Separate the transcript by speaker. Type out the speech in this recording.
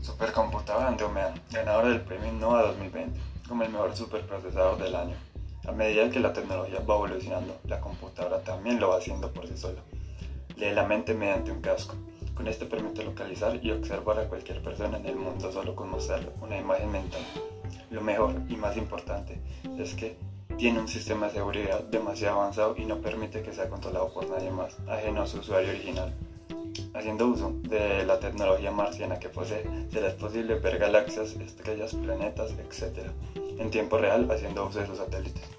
Speaker 1: Supercomputadora Andromeda, ganadora del premio Innova 2020 como el mejor superprocesador del año. A medida que la tecnología va evolucionando, la computadora también lo va haciendo por sí sola. Lee la mente mediante un casco. Con este permite localizar y observar a cualquier persona en el mundo solo con mostrarle una imagen mental. Lo mejor y más importante es que tiene un sistema de seguridad demasiado avanzado y no permite que sea controlado por nadie más, ajeno a su usuario original. Haciendo uso de la tecnología marciana que posee, será posible ver galaxias, estrellas, planetas, etc. en tiempo real haciendo uso de sus satélites.